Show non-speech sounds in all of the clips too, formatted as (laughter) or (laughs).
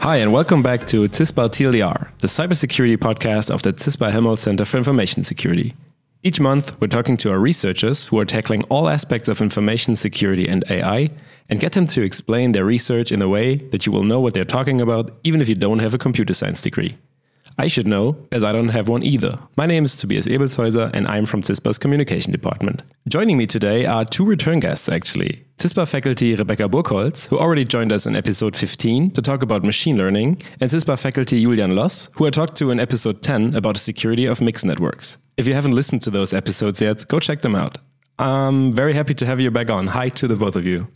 Hi, and welcome back to CISPA TLDR, the cybersecurity podcast of the CISPA Helmholtz Center for Information Security. Each month, we're talking to our researchers who are tackling all aspects of information security and AI and get them to explain their research in a way that you will know what they're talking about, even if you don't have a computer science degree. I should know, as I don't have one either. My name is Tobias Ebelshäuser, and I'm from CISPA's Communication Department. Joining me today are two return guests, actually. CISPA faculty Rebekka Burkholz, who already joined us in episode 15 to talk about machine learning, and CISPA faculty Julian Loss, who I talked to in episode 10 about the security of mixed networks. If you haven't listened to those episodes yet, go check them out. I'm very happy to have you back on. Hi to the both of you.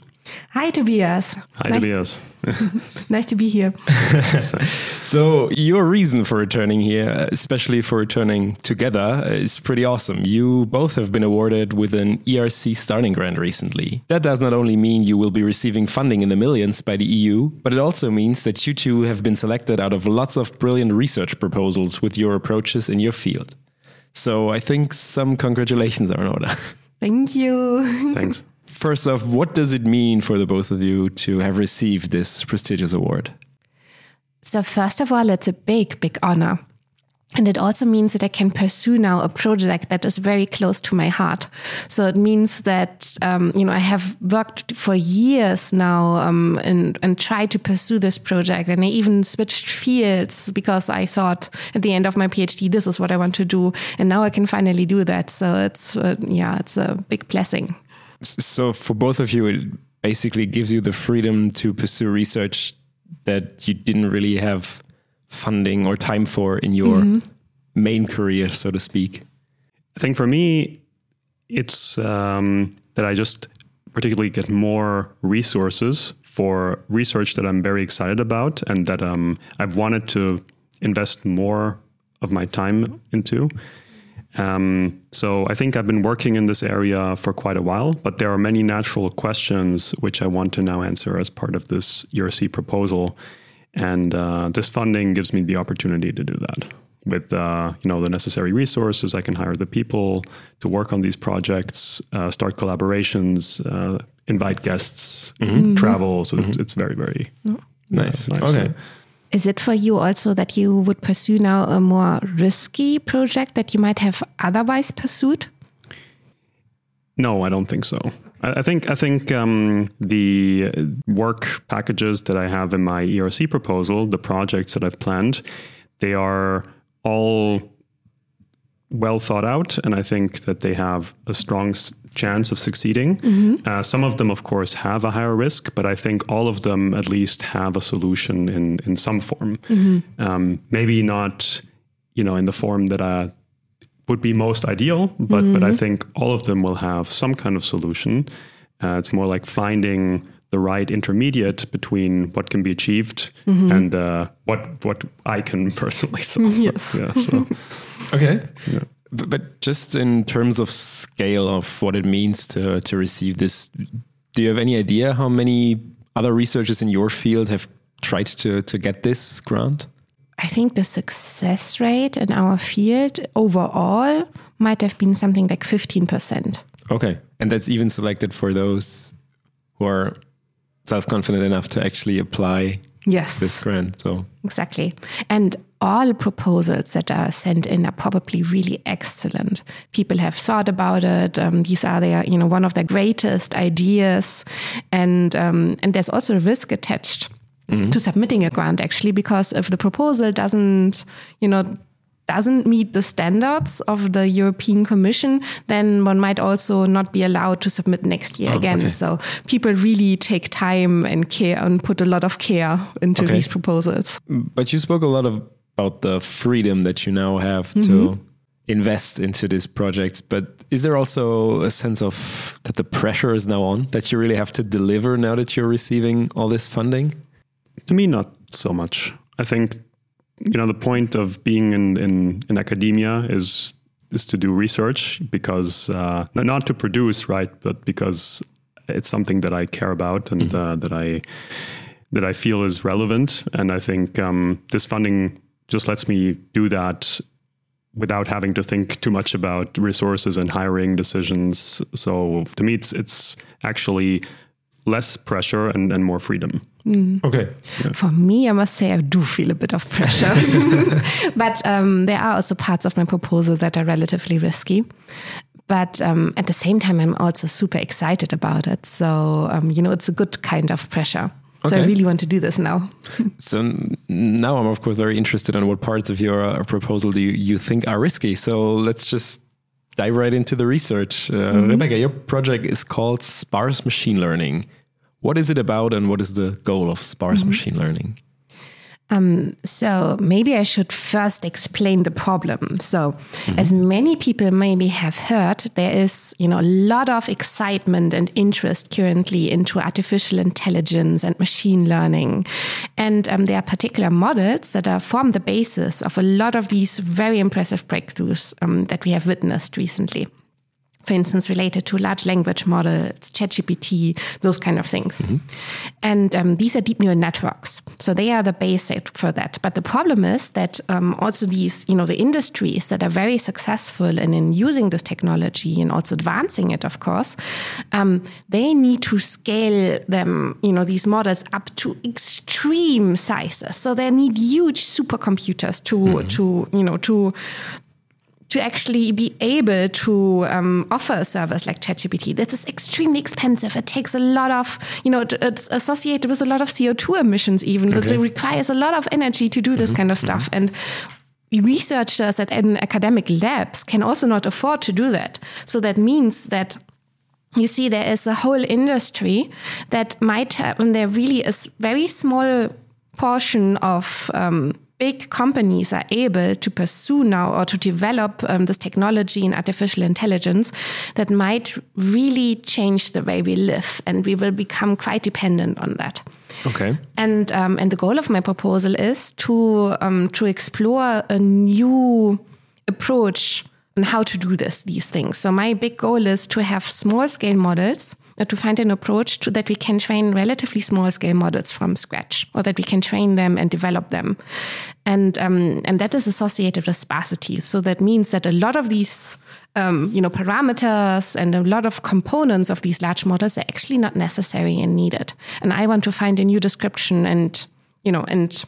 Hi, Tobias. Hi, nice Tobias. (laughs) nice to be here. (laughs) so, your reason for returning here, especially for returning together, is pretty awesome. You both have been awarded with an ERC starting grant recently. That does not only mean you will be receiving funding in the millions by the EU, but it also means that you two have been selected out of lots of brilliant research proposals with your approaches in your field. So, I think some congratulations are in order. (laughs) Thank you. Thanks. First off, what does it mean for the both of you to have received this prestigious award? So, first of all, it's a big, big honor. And it also means that I can pursue now a project that is very close to my heart. So it means that um, you know I have worked for years now um, and and tried to pursue this project, and I even switched fields because I thought at the end of my PhD this is what I want to do, and now I can finally do that. So it's uh, yeah, it's a big blessing. So for both of you, it basically gives you the freedom to pursue research that you didn't really have funding or time for in your mm -hmm. main career, so to speak. I think for me, it's um, that I just particularly get more resources for research that I'm very excited about and that um, I've wanted to invest more of my time into. Um, so I think I've been working in this area for quite a while, but there are many natural questions which I want to now answer as part of this ERC proposal, and uh, this funding gives me the opportunity to do that. With uh, you know the necessary resources, I can hire the people to work on these projects, uh, start collaborations, uh, invite guests, mm-hmm. travel. So mm-hmm. it's very very nice. nice. Okay. Is it for you also that you would pursue now a more risky project that you might have otherwise pursued? No, I don't think so. I think I think um, the work packages that I have in my ERC proposal, the projects that I've planned, they are all well thought out, and I think that they have a strong chance of succeeding. Mm-hmm. Uh, some of them, of course, have a higher risk, but I think all of them at least have a solution in in some form. Mm-hmm. Um, maybe not, you know, in the form that I would be most ideal, but mm-hmm. but I mm-hmm. think all of them will have some kind of solution. Uh, it's more like finding the right intermediate between what can be achieved mm-hmm. and uh, what what I can (laughs) personally solve. Yes. yeah. So. (laughs) okay. Yeah. But, but just in terms of scale of what it means to to receive this, do you have any idea how many other researchers in your field have tried to to get this grant? I think the success rate in our field overall might have been something like 15%. Okay. And that's even selected for those who are self confident enough to actually apply yes. this grant. So exactly. And all proposals that are sent in are probably really excellent. People have thought about it. Um, these are their, you know, one of their greatest ideas, and um, and there's also a risk attached. Mm -hmm. To submitting a grant, actually, because if the proposal doesn't, you know, doesn't meet the standards of the European Commission, then one might also not be allowed to submit next year oh, again. Okay. So people really take time and care and put a lot of care into okay. these proposals. But you spoke a lot of, about the freedom that you now have mm -hmm. to mm-hmm. invest into these projects. But is there also a sense of that the pressure is now on, that you really have to deliver now that you're receiving all this funding? To me, not so much. I think you know the point of being in in, in academia is is to do research because uh, not to produce right but because it's something that I care about and mm-hmm. uh, that I that I feel is relevant and I think um, this funding just lets me do that without having to think too much about resources and hiring decisions. So to me, it's it's actually less pressure and, and more freedom. Mm. Okay. Yeah. For me, I must say I do feel a bit of pressure. (laughs) (laughs) but um, there are also parts of my proposal that are relatively risky. But um, at the same time, I'm also super excited about it. So, um, you know, it's a good kind of pressure. So okay. I really want to do this now. (laughs) so now I'm of course very interested in what parts of your uh, proposal do you, you, think are risky. So let's just dive right into the research. Uh, mm -hmm. Rebekka, your project is called Sparse Machine Learning. What is it about and what is the goal of sparse mm -hmm. machine learning? Um, so maybe I should first explain the problem. So, mm -hmm. as many people maybe have heard, there is you know a lot of excitement and interest currently into artificial intelligence and machine learning, and um, there are particular models that are form the basis of a lot of these very impressive breakthroughs um, that we have witnessed recently for instance, related to large language models, ChatGPT, those kind of things. Mm -hmm. And um, these are deep neural networks. So they are the basic for that. But the problem is that um, also these, you know, the industries that are very successful in, in using this technology and also advancing it, of course, um, they need to scale them, you know, these models up to extreme sizes. So they need huge supercomputers to, mm -hmm. to you know, to to actually be able to um, offer a service like ChatGPT. This is extremely expensive. It takes a lot of, you know, it's associated with a lot of CO2 emissions, even. Okay. It requires a lot of energy to do this mm -hmm. kind of stuff. Mm -hmm. And researchers at academic labs can also not afford to do that. So that means that you see there is a whole industry that might have, and there really is very small portion of um, big companies are able to pursue now or to develop um, this technology in artificial intelligence that might really change the way we live and we will become quite dependent on that. Okay. And um, and the goal of my proposal is to um, to explore a new approach on how to do this these things. So my big goal is to have small scale models to find an approach to, that we can train relatively small scale models from scratch, or that we can train them and develop them, and um, and that is associated with sparsity. So that means that a lot of these um, you know parameters and a lot of components of these large models are actually not necessary and needed. And I want to find a new description and you know and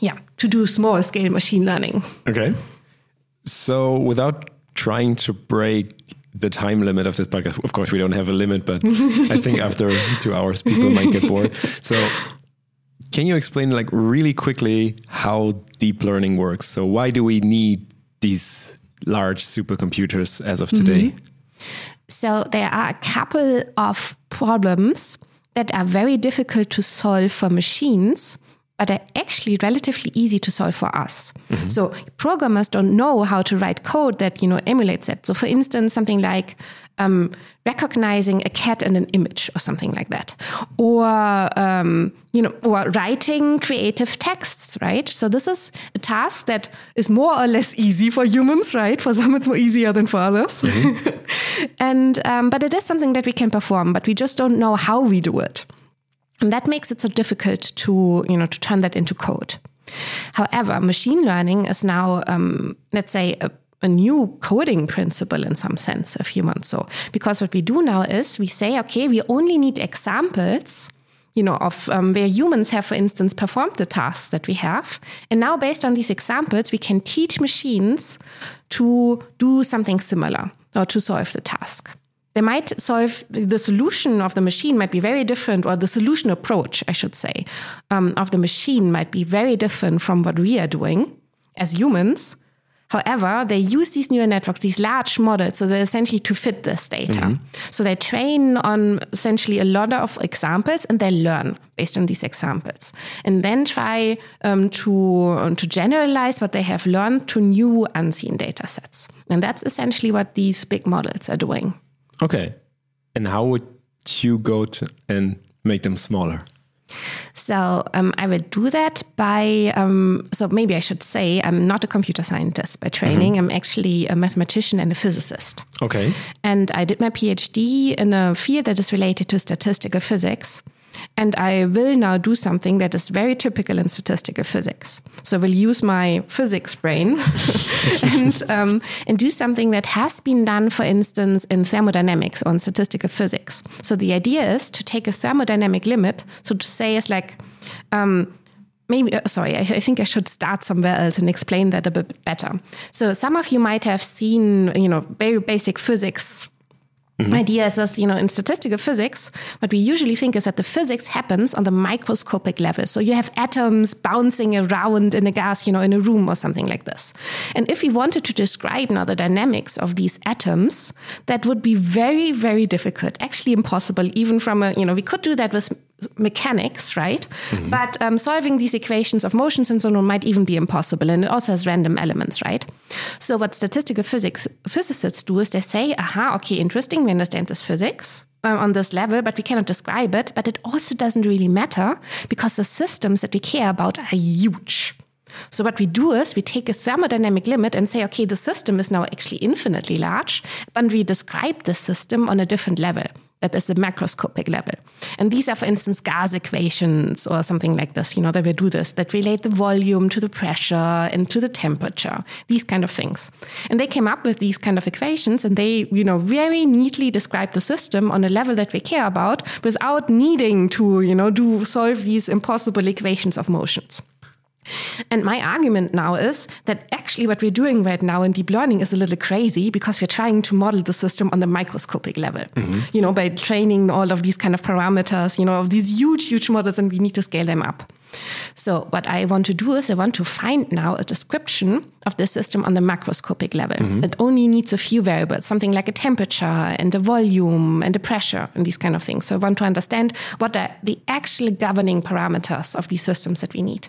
yeah to do small scale machine learning. Okay. So without trying to break the time limit of this podcast. Of course, we don't have a limit, but I think (laughs) after two hours, people might get bored. So, can you explain, like, really quickly how deep learning works? So, why do we need these large supercomputers as of today? Mm -hmm. So, there are a couple of problems that are very difficult to solve for machines but are actually relatively easy to solve for us. Mm-hmm. So programmers don't know how to write code that you know emulates that. So for instance, something like um, recognizing a cat in an image or something like that, or um, you know, or writing creative texts, right? So this is a task that is more or less easy for humans, right? For some, it's more easier than for others, mm-hmm. (laughs) and um, but it is something that we can perform, but we just don't know how we do it. And that makes it so difficult to, you know, to turn that into code. However, machine learning is now, um, let's say, a, a new coding principle in some sense of humans. So, because what we do now is we say, okay, we only need examples you know, of um, where humans have, for instance, performed the tasks that we have. And now, based on these examples, we can teach machines to do something similar or to solve the task they might solve the solution of the machine might be very different or the solution approach i should say um, of the machine might be very different from what we are doing as humans. However they use these neural networks these large models so they're essentially to fit this data. Mm -hmm. so they train on essentially a lot of examples and they learn based on these examples and then try um, to, um, to generalize what they have learned to new unseen data sets and that's essentially what these big models are doing Okay. And how would you go to and make them smaller? So um, I will do that by. Um, so maybe I should say I'm not a computer scientist by training. Mm -hmm. I'm actually a mathematician and a physicist. Okay. And I did my PhD in a field that is related to statistical physics. And I will now do something that is very typical in statistical physics. So I will use my physics brain (laughs) and, um, and do something that has been done, for instance, in thermodynamics or in statistical physics. So the idea is to take a thermodynamic limit. So to say is like, um, maybe uh, sorry I, I, think i should start somewhere else and explain that a bit better so some of you might have seen you know very basic physics Mm-hmm. idea is this, you know, in statistical physics, what we usually think is that the physics happens on the microscopic level. So you have atoms bouncing around in a gas, you know, in a room or something like this. And if we wanted to describe now the dynamics of these atoms, that would be very, very difficult, actually impossible, even from a, you know, we could do that with mechanics, right? Mm-hmm. But um, solving these equations of motions and so on might even be impossible. And it also has random elements, right? So what statistical physics physicists do is they say, aha, okay, interesting, we understand this physics. Um, on this level, but we cannot describe it. But it also doesn't really matter because the systems that we care about are huge. So what we do is we take a thermodynamic limit and say, okay, the system is now actually infinitely large, but we describe the system on a different level that is the macroscopic level. And these are, for instance, gas equations or something like this, you know, that we do this, that relate the volume to the pressure and to the temperature, these kind of things. And they came up with these kind of equations and they, you know, very neatly describe the system on a level that we care about without needing to, you know, do solve these impossible equations of motions. And my argument now is that actually what we're doing right now in deep learning is a little crazy because we're trying to model the system on the microscopic level. Mm-hmm. You know, by training all of these kind of parameters, you know, of these huge, huge models, and we need to scale them up. So what I want to do is I want to find now a description of the system on the macroscopic level. Mm-hmm. It only needs a few variables, something like a temperature and a volume and a pressure and these kind of things. So I want to understand what are the actual governing parameters of these systems that we need.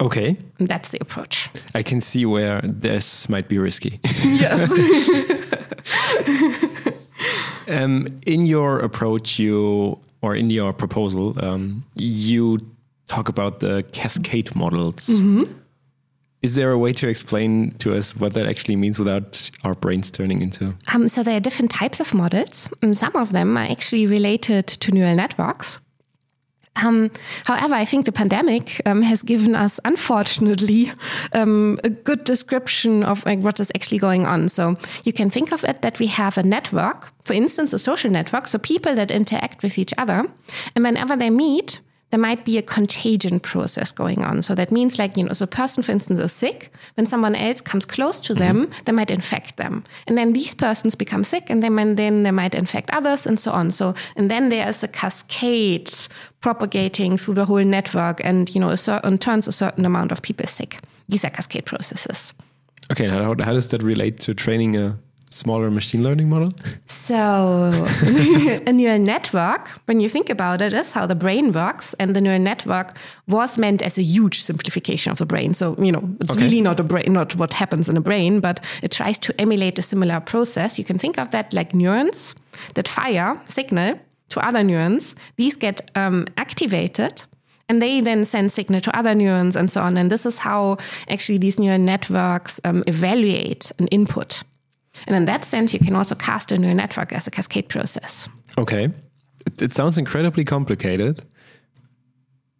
Okay. And that's the approach. I can see where this might be risky. (laughs) Yes. (laughs) um, in your approach, you, or in your proposal, um, you talk about the cascade models. Mm-hmm. Is there a way to explain to us what that actually means without our brains turning into? Um, so there are different types of models, and some of them are actually related to neural networks. Um, however, I think the pandemic um, has given us, unfortunately, um, a good description of like, what is actually going on. So you can think of it that we have a network, for instance, a social network, so people that interact with each other, and whenever they meet, there might be a contagion process going on. So that means, like, you know, so a person, for instance, is sick. When someone else comes close to them, mm-hmm. they might infect them. And then these persons become sick and then, then they might infect others and so on. So, and then there's a cascade propagating through the whole network and, you know, a certain, turns a certain amount of people sick. These are cascade processes. Okay, how, how does that relate to training a smaller machine learning model? So, (laughs) a neural network, when you think about it, is how the brain works. And the neural network was meant as a huge simplification of the brain. So, you know, it's okay. really not a brain, not what happens in a brain, but it tries to emulate a similar process. You can think of that like neurons that fire signal to other neurons. These get um, activated and they then send signal to other neurons and so on. And this is how actually these neural networks um, evaluate an input. And in that sense, you can also cast a neural network as a cascade process. Okay. It, it sounds incredibly complicated.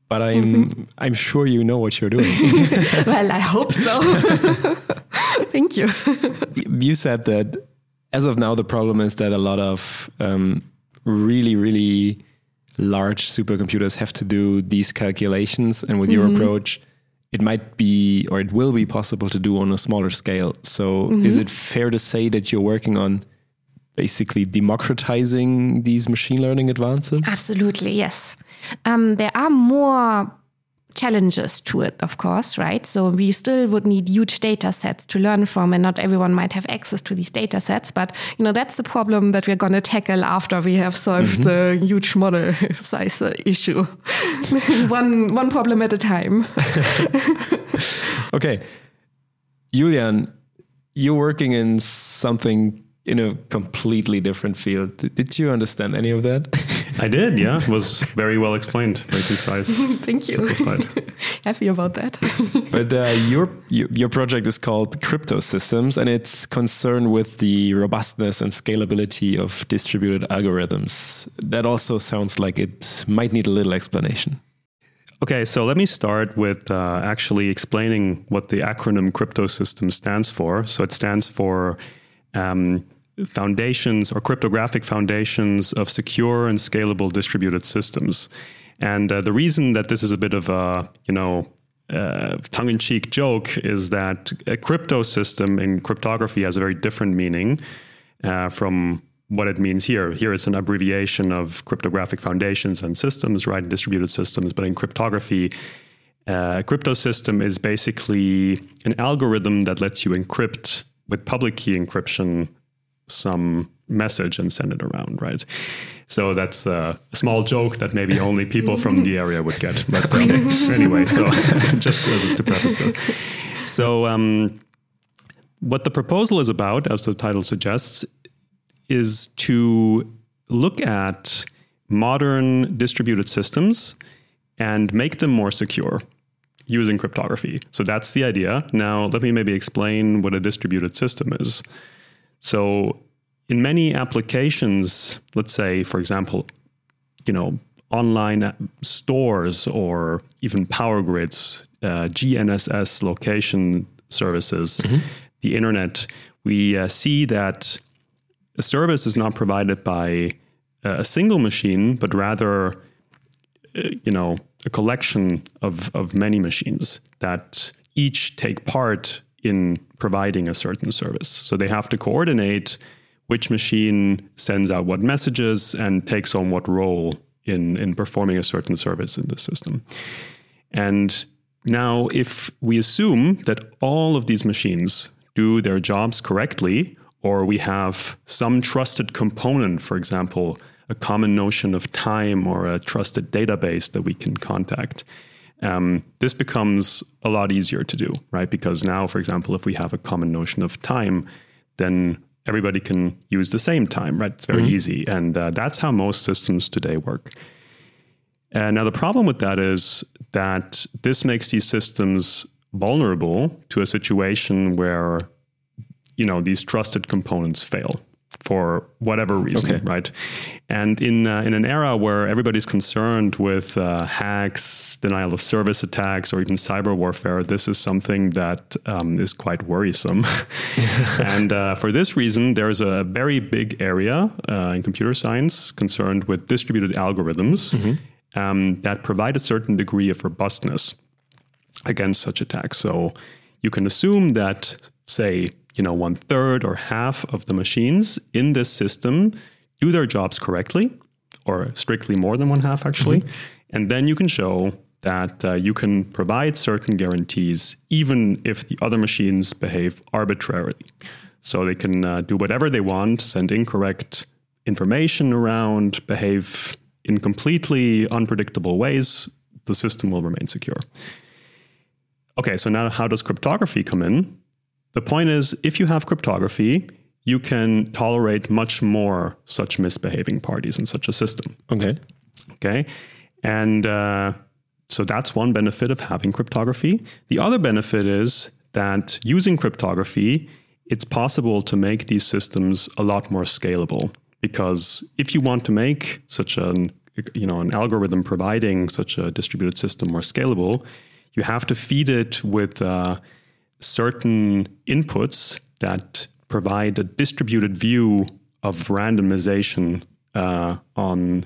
But I'm mm-hmm. I'm sure you know what you're doing. (laughs) well, I hope so. (laughs) Thank you. You said that as of now, the problem is that a lot of um, really, really large supercomputers have to do these calculations. And with mm-hmm. your approach, it might be or it will be possible to do on a smaller scale. So, mm-hmm. is it fair to say that you're working on basically democratizing these machine learning advances? Absolutely, yes. Um, there are more challenges to it, of course, right? So we still would need huge data sets to learn from, and not everyone might have access to these data sets. But you know, that's the problem that we're going to tackle after we have solved mm-hmm. the huge model (laughs) size issue, (laughs) one one problem at a time. (laughs) okay, Julian, you're working in something in a completely different field. Did you understand any of that? I did, yeah. It was very well explained, very concise. (laughs) Thank you. (laughs) Happy about that. (laughs) but uh, your, your project is called Crypto Systems, and it's concerned with the robustness and scalability of distributed algorithms. That also sounds like it might need a little explanation. Okay, so let me start with uh, actually explaining what the acronym crypto system stands for. So it stands for um, foundations or cryptographic foundations of secure and scalable distributed systems. And uh, the reason that this is a bit of a, you know, uh, tongue-in-cheek joke is that a crypto system in cryptography has a very different meaning uh, from what it means here. Here it's an abbreviation of cryptographic foundations and systems, right? Distributed systems. But in cryptography, uh, a crypto system is basically an algorithm that lets you encrypt with public key encryption some message and send it around, right? So that's a small joke that maybe only people from the area would get. But um, anyway, so (laughs) just as to preface it. So um, what the proposal is about, as the title suggests, is to look at modern distributed systems and make them more secure using cryptography. So that's the idea. Now, let me maybe explain what a distributed system is. So, in many applications, let's say, for example, you know, online stores or even power grids, uh, GNSS location services, mm-hmm. the internet, we uh, see that a service is not provided by a single machine, but rather, uh, you know, a collection of, of many machines that each take part in providing a certain service. So they have to coordinate which machine sends out what messages and takes on what role in, in performing a certain service in the system. And now, if we assume that all of these machines do their jobs correctly, or we have some trusted component, for example, a common notion of time or a trusted database that we can contact. Um, this becomes a lot easier to do, right? Because now, for example, if we have a common notion of time, then everybody can use the same time, right? It's very mm-hmm. easy. And uh, that's how most systems today work. And now, the problem with that is that this makes these systems vulnerable to a situation where you know these trusted components fail for whatever reason, okay. right? And in uh, in an era where everybody's concerned with uh, hacks, denial of service attacks, or even cyber warfare, this is something that um, is quite worrisome. (laughs) (laughs) and uh, for this reason, there's a very big area uh, in computer science concerned with distributed algorithms mm-hmm. um, that provide a certain degree of robustness against such attacks. So you can assume that, say, you know, one third or half of the machines in this system do their jobs correctly, or strictly more than one half actually. Mm-hmm. And then you can show that uh, you can provide certain guarantees even if the other machines behave arbitrarily. So they can uh, do whatever they want, send incorrect information around, behave in completely unpredictable ways. The system will remain secure. Okay, so now how does cryptography come in? The point is, if you have cryptography, you can tolerate much more such misbehaving parties in such a system. Okay. Okay. And uh, so that's one benefit of having cryptography. The other benefit is that using cryptography, it's possible to make these systems a lot more scalable. Because if you want to make such an you know an algorithm providing such a distributed system more scalable, you have to feed it with uh, certain inputs that provide a distributed view of randomization uh, on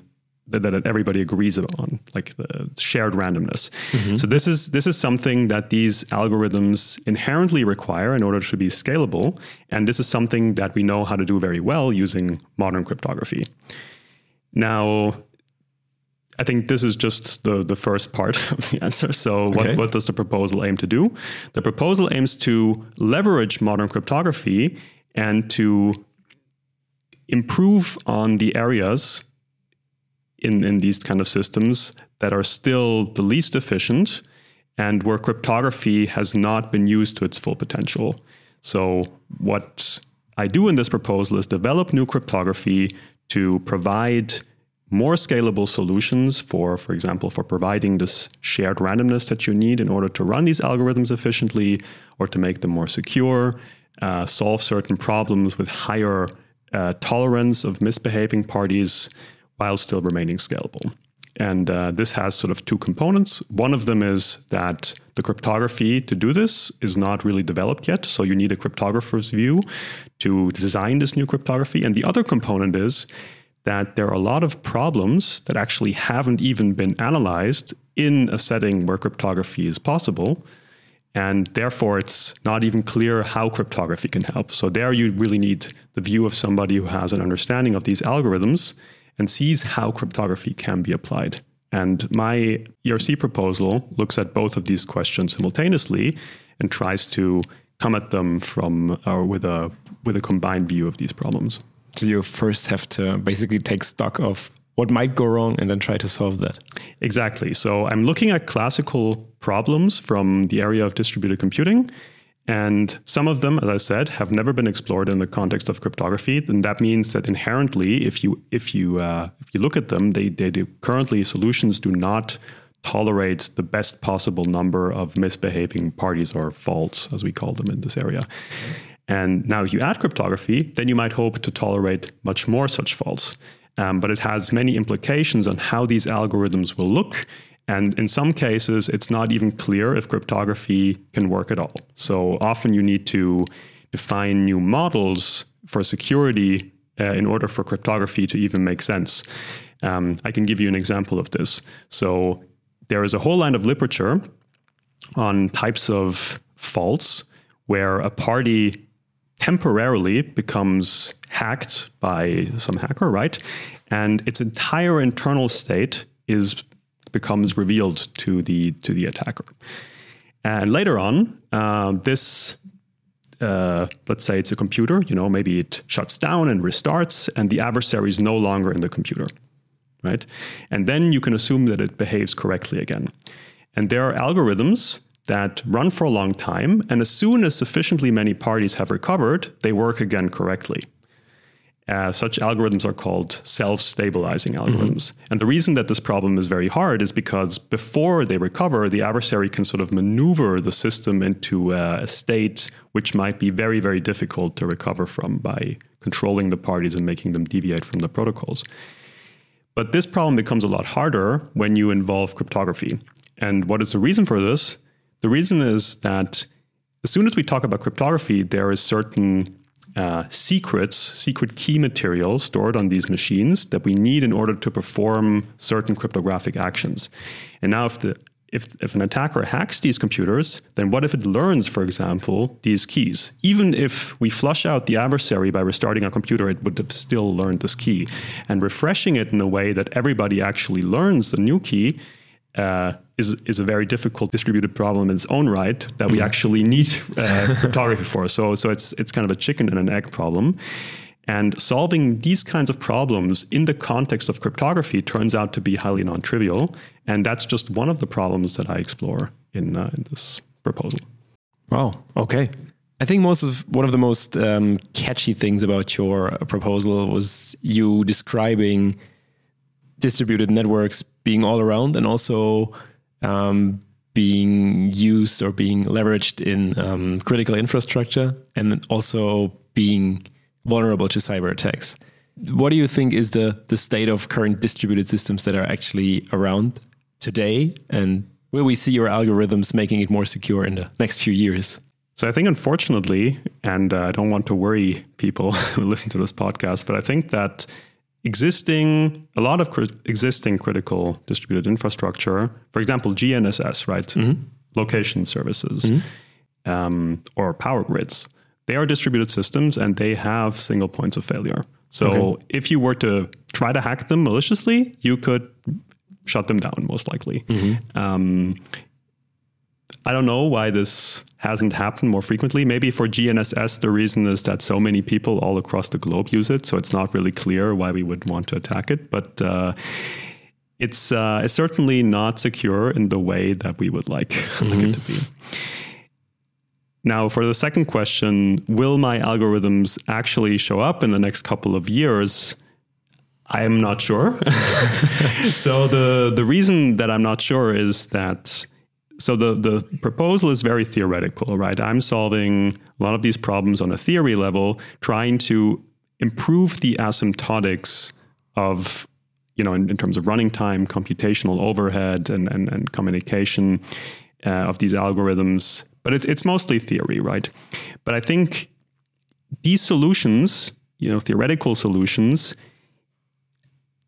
that, that, everybody agrees on, like the shared randomness. Mm-hmm. So this is this is something that these algorithms inherently require in order to be scalable, and this is something that we know how to do very well using modern cryptography. Now, I think this is just the, the first part (laughs) of the answer. So, okay. what, what does the proposal aim to do? The proposal aims to leverage modern cryptography and to improve on the areas in, in these kind of systems that are still the least efficient and where cryptography has not been used to its full potential. So, what I do in this proposal is develop new cryptography to provide more scalable solutions for, for example, for providing this shared randomness that you need in order to run these algorithms efficiently or to make them more secure, uh, solve certain problems with higher uh, tolerance of misbehaving parties while still remaining scalable. And uh, this has sort of two components. One of them is that the cryptography to do this is not really developed yet. So you need a cryptographer's view to design this new cryptography. And the other component is that there are a lot of problems that actually haven't even been analyzed in a setting where cryptography is possible. And therefore, it's not even clear how cryptography can help. So, there you really need the view of somebody who has an understanding of these algorithms and sees how cryptography can be applied. And my ERC proposal looks at both of these questions simultaneously and tries to come at them from or uh, with a with a combined view of these problems. So you first have to basically take stock of what might go wrong and then try to solve that. Exactly. So I'm looking at classical problems from the area of distributed computing and some of them, as I said, have never been explored in the context of cryptography. And that means that inherently, if you if you uh, if you look at them, they, they do, currently solutions do not tolerate the best possible number of misbehaving parties or faults, as we call them in this area. And now, if you add cryptography, then you might hope to tolerate much more such faults. Um, but it has many implications on how these algorithms will look and in some cases, it's not even clear if cryptography can work at all. So often you need to define new models for security uh, in order for cryptography to even make sense. Um, I can give you an example of this. So there is a whole line of literature on types of faults where a party temporarily becomes hacked by some hacker, right? And its entire internal state is becomes revealed to the to the attacker. And later on, uh, this uh, let's say it's a computer, you know, maybe it shuts down and restarts, and the adversary is no longer in the computer, right? And then you can assume that it behaves correctly again. And there are algorithms that run for a long time, and as soon as sufficiently many parties have recovered, they work again correctly. Uh, such algorithms are called self stabilizing algorithms. Mm-hmm. And the reason that this problem is very hard is because before they recover, the adversary can sort of maneuver the system into uh, a state which might be very, very difficult to recover from by controlling the parties and making them deviate from the protocols. But this problem becomes a lot harder when you involve cryptography. And what is the reason for this? The reason is that as soon as we talk about cryptography, there is certain uh, secrets, secret key material stored on these machines that we need in order to perform certain cryptographic actions. And now, if the if, if an attacker hacks these computers, then what if it learns, for example, these keys? Even if we flush out the adversary by restarting a computer, it would have still learned this key. And refreshing it in a way that everybody actually learns the new key uh, is is a very difficult distributed problem in its own right that we mm. actually need uh, (laughs) cryptography for. So so it's it's kind of a chicken and an egg problem. And solving these kinds of problems in the context of cryptography turns out to be highly non-trivial, and that's just one of the problems that I explore in, uh, in this proposal. Wow. Okay. I think most of one of the most um, catchy things about your proposal was you describing distributed networks being all around and also um, being used or being leveraged in um, critical infrastructure and also being vulnerable to cyber attacks. What do you think is the, the state of current distributed systems that are actually around today? And will we see your algorithms making it more secure in the next few years? So I think, unfortunately, and uh, I don't want to worry people (laughs) who listen to this podcast, but I think that existing a lot of cr- existing critical distributed infrastructure for example gnss right mm-hmm. location services mm-hmm. um, or power grids they are distributed systems and they have single points of failure so okay. if you were to try to hack them maliciously you could shut them down most likely mm-hmm. um, I don't know why this hasn't happened more frequently. Maybe for GNSS, the reason is that so many people all across the globe use it, so it's not really clear why we would want to attack it. But uh, it's uh, it's certainly not secure in the way that we would like, mm-hmm. (laughs) like it to be. Now, for the second question, will my algorithms actually show up in the next couple of years? I am not sure. (laughs) so the the reason that I'm not sure is that so the the proposal is very theoretical, right? I'm solving a lot of these problems on a theory level, trying to improve the asymptotics of you know in, in terms of running time, computational overhead, and and, and communication uh, of these algorithms. But it's it's mostly theory, right? But I think these solutions, you know, theoretical solutions,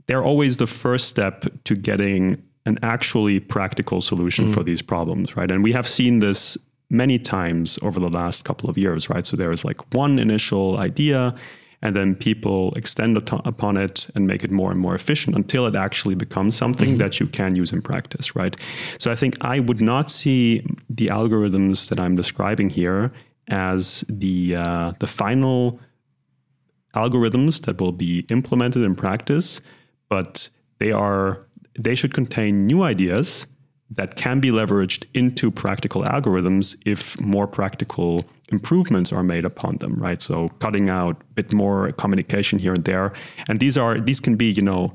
they're always the first step to getting an actually practical solution mm. for these problems, right? And we have seen this many times over the last couple of years, right? So there is like one initial idea, and then people extend upon it and make it more and more efficient until it actually becomes something mm-hmm. that you can use in practice, right? So I think I would not see the algorithms that I'm describing here as the uh, the final algorithms that will be implemented in practice, but they are they should contain new ideas that can be leveraged into practical algorithms if more practical improvements are made upon them right so cutting out a bit more communication here and there and these are these can be you know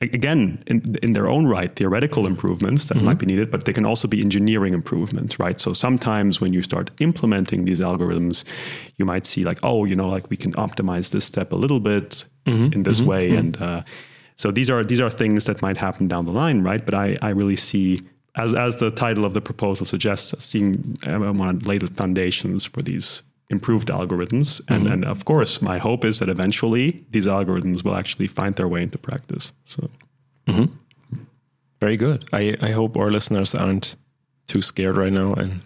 again in, in their own right theoretical improvements that mm-hmm. might be needed but they can also be engineering improvements right so sometimes when you start implementing these algorithms you might see like oh you know like we can optimize this step a little bit mm-hmm. in this mm-hmm. way mm-hmm. and uh, so these are these are things that might happen down the line, right? But I, I really see as as the title of the proposal suggests, seeing I want to lay the foundations for these improved algorithms. And mm-hmm. and of course, my hope is that eventually these algorithms will actually find their way into practice. So mm-hmm. very good. I, I hope our listeners aren't too scared right now and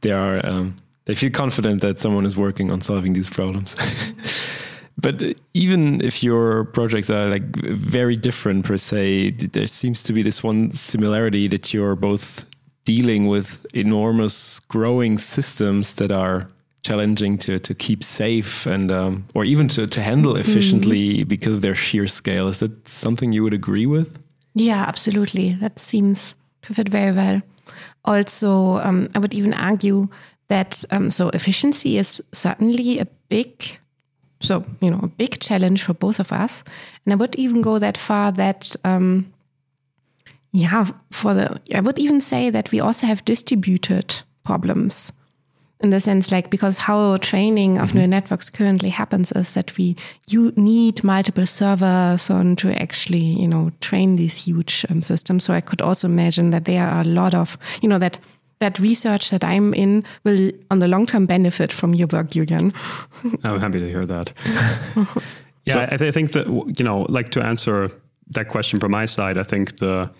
they are um, they feel confident that someone is working on solving these problems. (laughs) But even if your projects are like very different per se, there seems to be this one similarity that you're both dealing with enormous growing systems that are challenging to to keep safe and um, or even to to handle mm-hmm. efficiently mm. because of their sheer scale. Is that something you would agree with? Yeah, absolutely. That seems to fit very well. Also, um, I would even argue that um, so efficiency is certainly a big so, you know, a big challenge for both of us. And I would even go that far that, um, yeah, for the, I would even say that we also have distributed problems in the sense like because how training of mm -hmm. neural networks currently happens is that we you need multiple servers on to actually you know train these huge um, systems so i could also imagine that there are a lot of you know that that research that I'm in will, on the long term, benefit from your work, Julian. (laughs) I'm happy to hear that. (laughs) yeah, so, I, th- I think that you know, like to answer that question from my side, I think the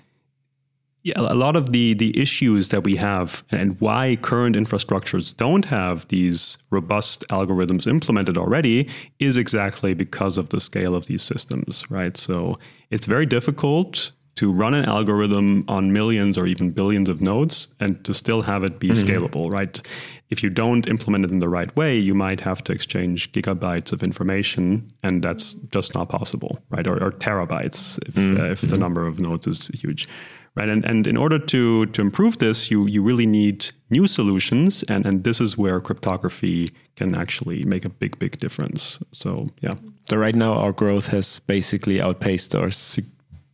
yeah, a lot of the the issues that we have and why current infrastructures don't have these robust algorithms implemented already is exactly because of the scale of these systems, right? So it's very difficult to run an algorithm on millions or even billions of nodes and to still have it be mm-hmm. scalable, right? If you don't implement it in the right way, you might have to exchange gigabytes of information, and that's just not possible, right? Or, or terabytes if, mm-hmm. uh, if the mm-hmm. number of nodes is huge, right? And and in order to to improve this, you you really need new solutions, and and this is where cryptography can actually make a big big difference. So yeah. So right now, our growth has basically outpaced our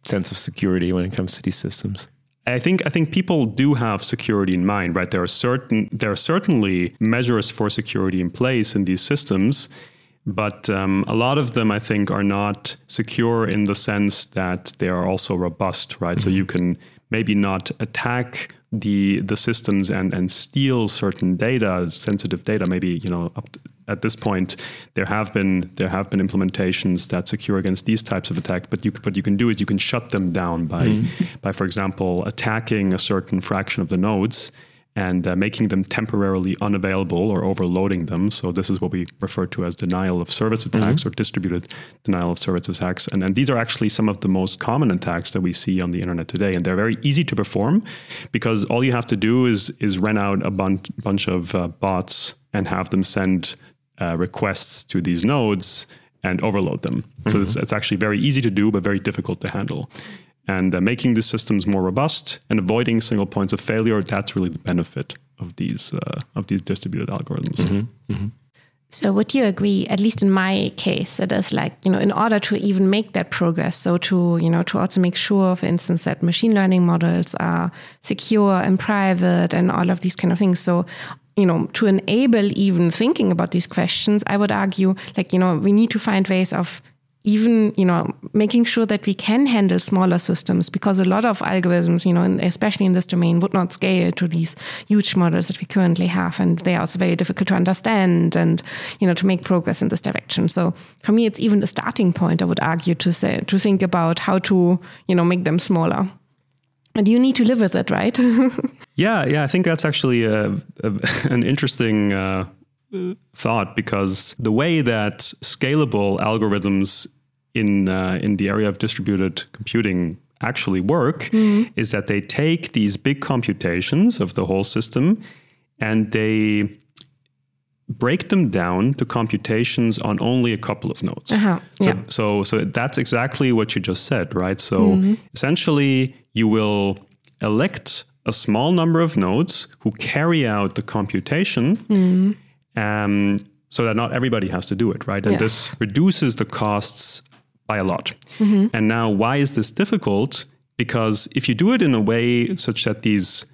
sense of security when it comes to these systems? I think I think people do have security in mind, right? There are certain there are certainly measures for security in place in these systems, but um, a lot of them I think are not secure in the sense that they are also robust, right? Mm-hmm. So you can maybe not attack the the systems and and steal certain data, sensitive data, maybe you know up at this point, there have been there have been implementations that secure against these types of attacks. But you what you can do is you can shut them down by mm. by, for example, attacking a certain fraction of the nodes and uh, making them temporarily unavailable or overloading them. So this is what we refer to as denial of service attacks mm-hmm. or distributed denial of service attacks. And, and these are actually some of the most common attacks that we see on the internet today. And they're very easy to perform because all you have to do is is rent out a bunch bunch of uh, bots and have them send uh, requests to these nodes and overload them. Mm-hmm. So it's, it's, actually very easy to do, but very difficult to handle. And uh, making these systems more robust and avoiding single points of failure, that's really the benefit of these uh, of these distributed algorithms. Mm-hmm. Mm-hmm. So would you agree, at least in my case, it is like, you know, in order to even make that progress, so to, you know, to also make sure, for instance, that machine learning models are secure and private and all of these kind of things. So you know, to enable even thinking about these questions, I would argue, like, you know, we need to find ways of even you know making sure that we can handle smaller systems because a lot of algorithms you know especially in this domain would not scale to these huge models that we currently have and they are also very difficult to understand and you know to make progress in this direction. So for me it's even the starting point i would argue to say to think about how to you know make them smaller and you need to live with it right (laughs) yeah yeah i think that's actually a, a, (laughs) an interesting uh, thought because the way that scalable algorithms in uh, in the area of distributed computing actually work mm. is that they take these big computations of the whole system and they break them down to computations on only a couple of nodes. Uh-huh. So, yeah. so, so that's exactly what you just said, right? So mm-hmm. essentially, you will elect a small number of nodes who carry out the computation. Mm-hmm um, so that not everybody has to do it, right? And yes. this reduces the costs by a lot. Mm-hmm. And now, why is this difficult? Because if you do it in a way such that these,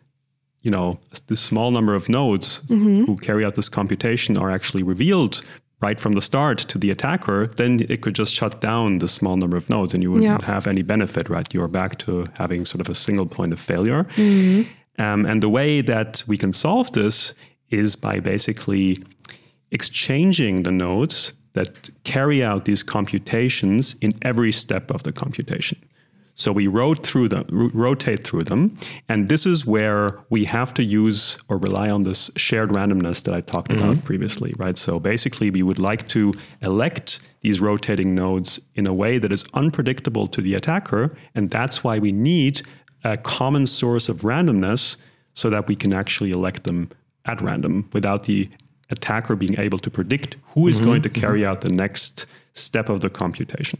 you know, this small number of nodes mm-hmm. who carry out this computation are actually revealed right from the start to the attacker, then it could just shut down the small number of nodes and you wouldn't yeah. have any benefit, right? You're back to having sort of a single point of failure. Mm-hmm. Um, and the way that we can solve this is by basically exchanging the nodes that carry out these computations in every step of the computation. So we through them, rotate through them, and this is where we have to use or rely on this shared randomness that I talked mm-hmm. about previously, right? So basically, we would like to elect these rotating nodes in a way that is unpredictable to the attacker, and that's why we need a common source of randomness so that we can actually elect them at random without the attacker being able to predict who is mm-hmm, going to carry mm-hmm. out the next step of the computation.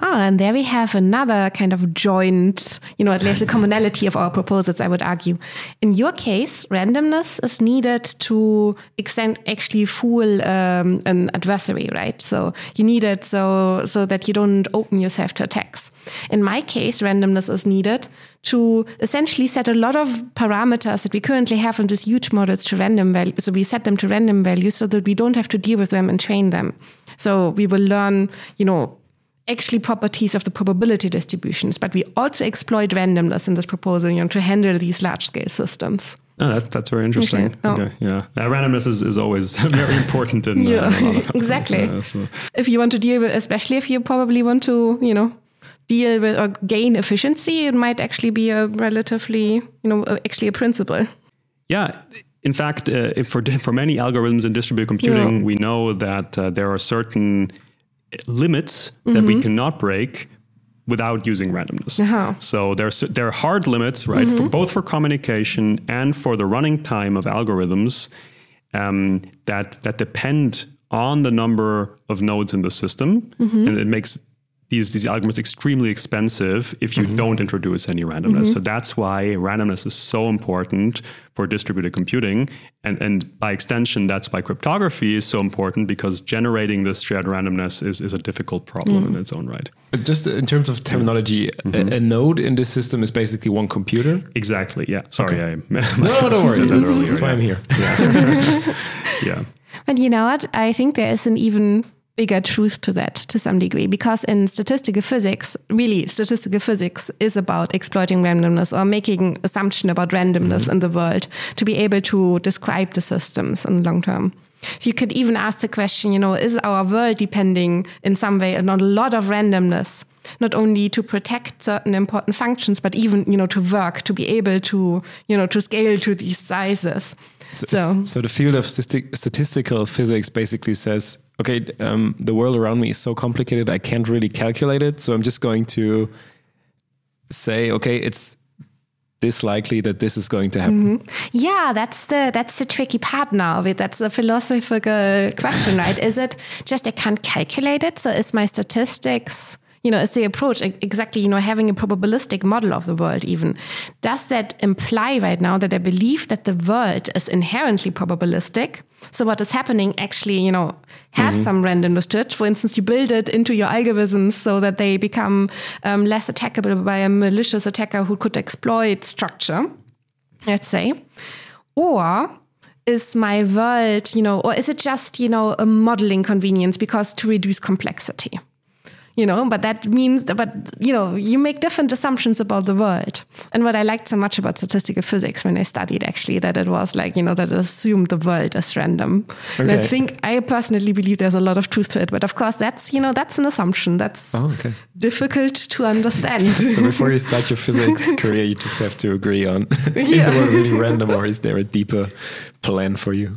Ah, and there we have another kind of joint, you know, at least a commonality of our proposals, I would argue. In your case, randomness is needed to extend actually fool um, an adversary, right? So you need it so, so that you don't open yourself to attacks. In my case, randomness is needed to essentially set a lot of parameters that we currently have in these huge models to random values. So we set them to random values so that we don't have to deal with them and train them. So we will learn, you know, actually properties of the probability distributions, but we also exploit randomness in this proposal you know, to handle these large scale systems. Oh, that, that's very interesting. Okay. Oh. Okay. Yeah, uh, randomness is, is always (laughs) very important in, yeah, uh, (laughs) exactly. Uh, so. If you want to deal with, especially if you probably want to, you know, deal with or gain efficiency, it might actually be a relatively, you know, actually a principle. Yeah. In fact, uh, for (laughs) for many algorithms in distributed computing, yeah. we know that uh, there are certain limits mm-hmm. that we mm-hmm. cannot break without using randomness. Uh-huh. So there's there are hard limits, right, mm-hmm. for both for communication and for the running time of algorithms um, that that depend on the number of nodes in the system, mm-hmm. and it makes these these algorithms extremely expensive if you mm-hmm. don't introduce any randomness. Mm-hmm. So that's why randomness is so important for distributed computing, and and by extension, that's why cryptography is so important because generating this shared randomness is is a difficult problem mm. in its own right. Just in terms of terminology, mm-hmm. a, a, node in this system is basically one computer. Exactly. Yeah. Sorry, okay. I (laughs) no, no, don't worry. That that's, that's why I'm here. (laughs) Yeah. (laughs) yeah. But you know what? I think there is an even bigger truth to that to some degree. Because in statistical physics really statistical physics is about exploiting randomness or making assumption about randomness mm-hmm. in the world to be able to describe the systems in the long term. So you could even ask the question you know is our world depending in some way on a lot of randomness not only to protect certain important functions but even you know to work to be able to you know to scale to these sizes so, so, so the field of statistical physics basically says okay, um, the world around me is so complicated, I can't really calculate it. So I'm just going to say, okay, it's this likely that this is going to happen. Mm-hmm. Yeah, that's the that's the tricky part now of it. That's a philosophical question, right? is it just I can't calculate it? So is my statistics you know, is the approach exactly, you know, having a probabilistic model of the world even. Does that imply right now that I believe that the world is inherently probabilistic? So what is happening actually, you know, has mm-hmm. some randomness to it. For instance, you build it into your algorithms so that they become um, less attackable by a malicious attacker who could exploit structure, let's say. Or is my world, you know, or is it just, you know, a modeling convenience because to reduce complexity? You know but that means but you know you make different assumptions about the world. And what i liked so much about statistical physics when i studied actually that it was like you know that it assumed the world is random. Okay. and i think i personally believe there's a lot of truth to it. But of course that's you know that's an assumption. That's oh, okay. difficult to understand. (laughs) So before you start your (laughs) physics career you just have to agree on (laughs) is yeah. the world really random or is there a deeper plan for you?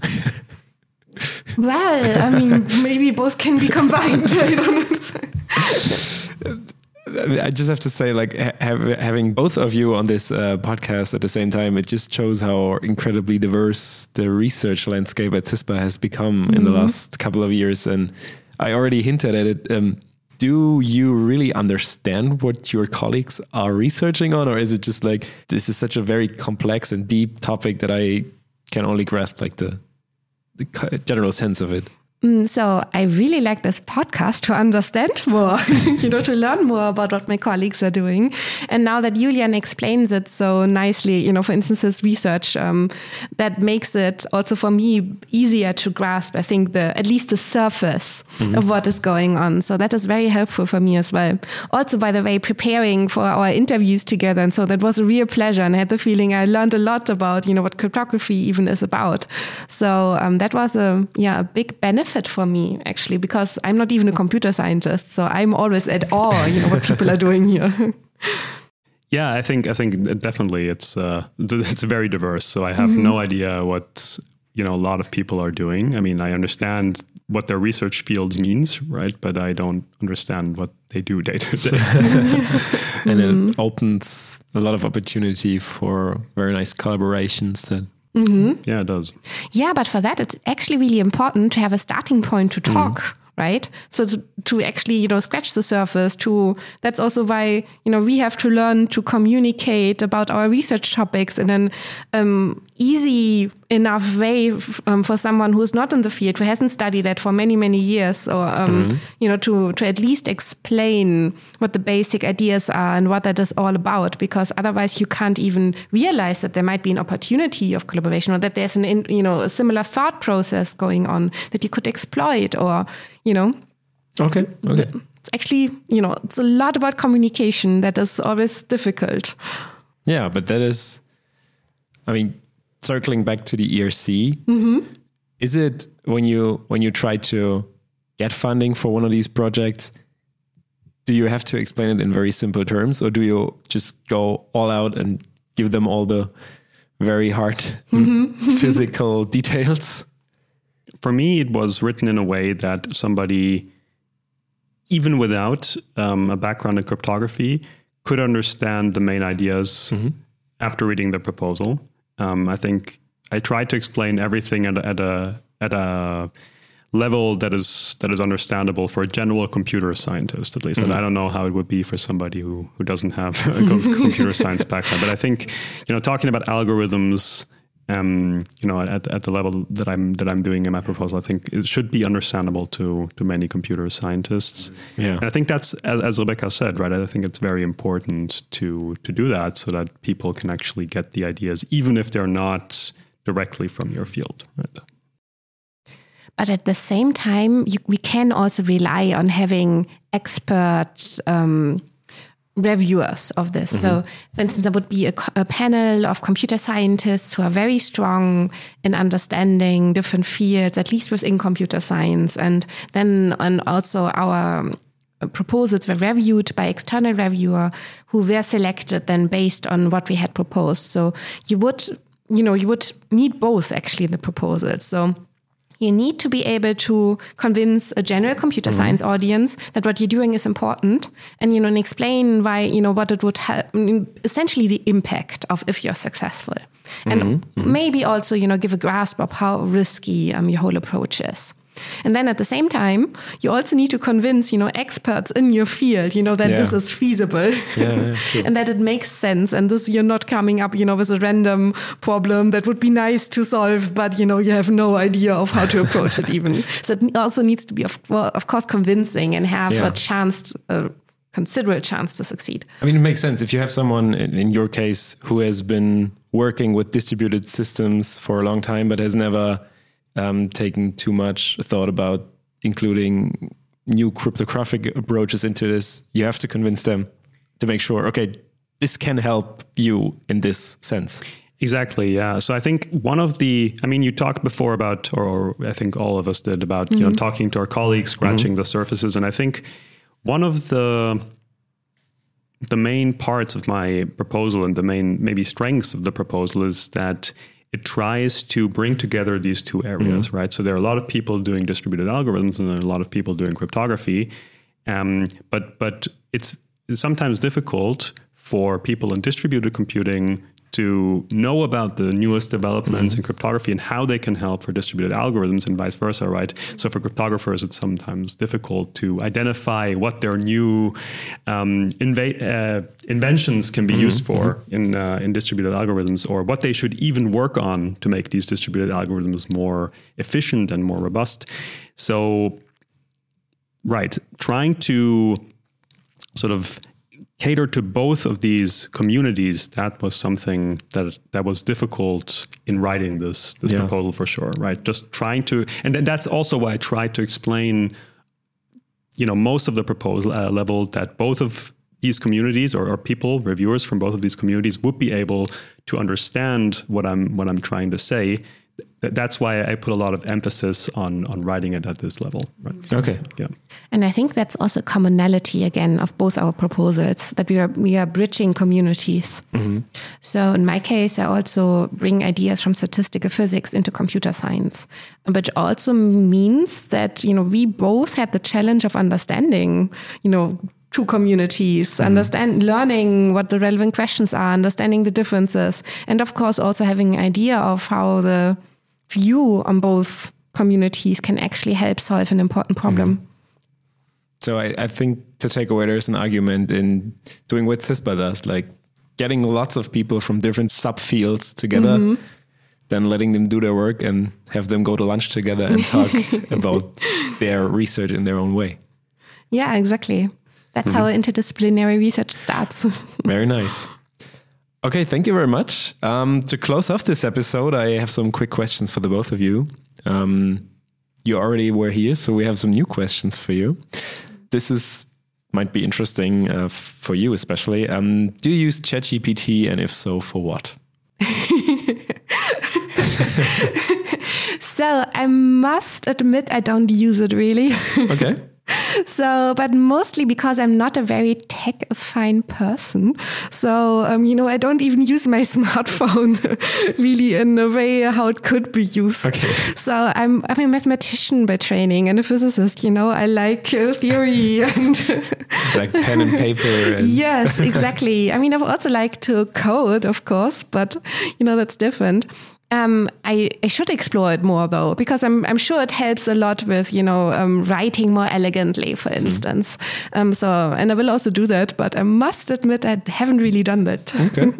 Well i mean maybe both can be combined. I don't know I just have to say, like have, having both of you on this uh, podcast at the same time, it just shows how incredibly diverse the research landscape at CISPA has become mm -hmm. in the mm-hmm. last couple of years. And I already hinted at it. Um, do you really understand what your colleagues are researching on, or is it just like this is such a very complex and deep topic that I can only grasp like the the general sense of it? Mm, so I really like this podcast to understand more, (laughs) you know, to learn more about what my colleagues are doing. And now that Julian explains it so nicely, you know, for instance, his research, um, that makes it also for me easier to grasp. I think the at least the surface mm -hmm. of what is going on. So that is very helpful for me as well. Also, by the way, preparing for our interviews together, and so that was a real pleasure. And I had the feeling I learned a lot about, you know, what cryptography even is about. So um, that was a yeah a big benefit benefit for me actually because I'm not even a computer scientist, so I'm always at awe, you know, what people are doing here. (laughs) Yeah, I think I think definitely it's uh, it's very diverse. So I have mm -hmm. no idea what you know a lot of people are doing. I mean, I understand what their research fields means, right? But I don't understand what they do day to day. (laughs) and it mm-hmm. opens a lot of opportunity for very nice collaborations that Mm -hmm. Yeah, it does. Yeah, but for that, it's actually really important to have a starting point to talk. Mm right so to, to, actually you know scratch the surface to that's also why you know we have to learn to communicate about our research topics in an um, easy enough way um, for someone who's not in the field who hasn't studied that for many many years or um, mm -hmm. you know to to at least explain what the basic ideas are and what that is all about because otherwise you can't even realize that there might be an opportunity of collaboration or that there's an you know a similar thought process going on that you could exploit or you know. Okay. Okay. It's actually, you know, it's a lot about communication that is always difficult. Yeah, but that is, I mean, circling back to the ERC, mm -hmm. is it when you when you try to get funding for one of these projects? Do you have to explain it in very simple terms, or do you just go all out and give them all the very hard mm -hmm. (laughs) physical details? For me, it was written in a way that somebody, even without um, a background in cryptography, could understand the main ideas mm-hmm. after reading the proposal. Um, I think I tried to explain everything at, at a at a level that is that is understandable for a general computer scientist at least mm-hmm. and i don't know how it would be for somebody who who doesn't have a (laughs) computer science background but i think you know talking about algorithms um, you know, at, at the level that I'm that I'm doing in my proposal, I think it should be understandable to to many computer scientists. Yeah, and I think that's as, as Rebekka said, right? I think it's very important to to do that so that people can actually get the ideas, even if they're not directly from your field. Right? But at the same time, you, we can also rely on having experts. Um, reviewers of this. Mm -hmm. So, for instance, there would be a, a, panel of computer scientists who are very strong in understanding different fields, at least within computer science. And then, and also our um, proposals were reviewed by external reviewer who were selected then based on what we had proposed. So you would, you know, you would need both actually in the proposals. So you need to be able to convince a general computer mm science audience that what you're doing is important and you know and explain why you know what it would help essentially the impact of if you're successful. And mm maybe also you know give a grasp of how risky um, your whole approach is And then at the same time, you also need to convince, you know, experts in your field, you know, that Yeah. this is feasible (laughs) yeah, sure. and that it makes sense. And this, you're not coming up, you know, with a random problem that would be nice to solve, but, you know, you have no idea of how to approach it even. (laughs) So it also needs to be, of, well, of course, convincing and have Yeah. a chance, to, a considerate chance to succeed. I mean, it makes sense. If you have someone, in in your case, who has been working with distributed systems for a long time, but has never um, taken too much thought about including new cryptographic approaches into this, you have to convince them to make sure, okay, this can help you in this sense. Exactly. Yeah. So I think one of the, I mean, you talked before about, or, or I think all of us did about, you know, talking to our colleagues, scratching the surfaces, and I think one of the the main parts of my proposal and the main maybe strengths of the proposal is that it tries to bring together these two areas, right? So there are a lot of people doing distributed algorithms and there are a lot of people doing cryptography, um, but but it's sometimes difficult for people in distributed computing to know about the newest developments in cryptography and how they can help for distributed algorithms and vice versa, right? So for cryptographers, it's sometimes difficult to identify what their new um, inva- uh, inventions can be used for in uh, in distributed algorithms, or what they should even work on to make these distributed algorithms more efficient and more robust. So, right, trying to sort of cater to both of these communities that was something that that was difficult in writing this this Yeah. proposal for sure right just trying to and then that's also why i tried to explain you know most of the proposal at a level that both of these communities or, or people reviewers from both of these communities would be able to understand what i'm what i'm trying to say that's why i put a lot of emphasis on on writing it at this level right Okay. yeah And I think that's also commonality again of both our proposals that we are we are bridging communities. Mm-hmm. So in my case, I also bring ideas from statistical physics into computer science, which also means that you know we both had the challenge of understanding, you know. Two communities, mm-hmm. understand, learning what the relevant questions are, understanding the differences, and of course also having an idea of how the view on both communities can actually help solve an important problem. Mm-hmm. So I, I think to take away, there's an argument in doing what CISPA does, like getting lots of people from different subfields together, mm-hmm. then letting them do their work and have them go to lunch together and talk (laughs) about their research in their own way. Yeah, exactly. That's how interdisciplinary research starts. (laughs) Very nice. Okay, thank you very much. Um, to close off this episode, I have some quick questions for the both of you. Um, you already were here, so we have some new questions for you. This is might be interesting uh, for you, especially. Um, do you use ChatGPT, and if so, for what? (laughs) so I must admit I don't use it really. Okay. (laughs) so, but mostly because I'm not a very tech affine person. So, um, you know, I don't even use my (laughs) smartphone really in a way how it could be used. Okay. So I'm, I'm a mathematician by training and a physicist, you know, I like uh, theory (laughs) and like pen and paper. And yes, (laughs) exactly. I mean, I would also like to code, of course, but you know that's different. Um, I, I should explore it more though, because I'm I'm sure it helps a lot with you know um, writing more elegantly, for instance. Um, so and I will also do that, but I must admit I haven't really done that. Okay. (laughs)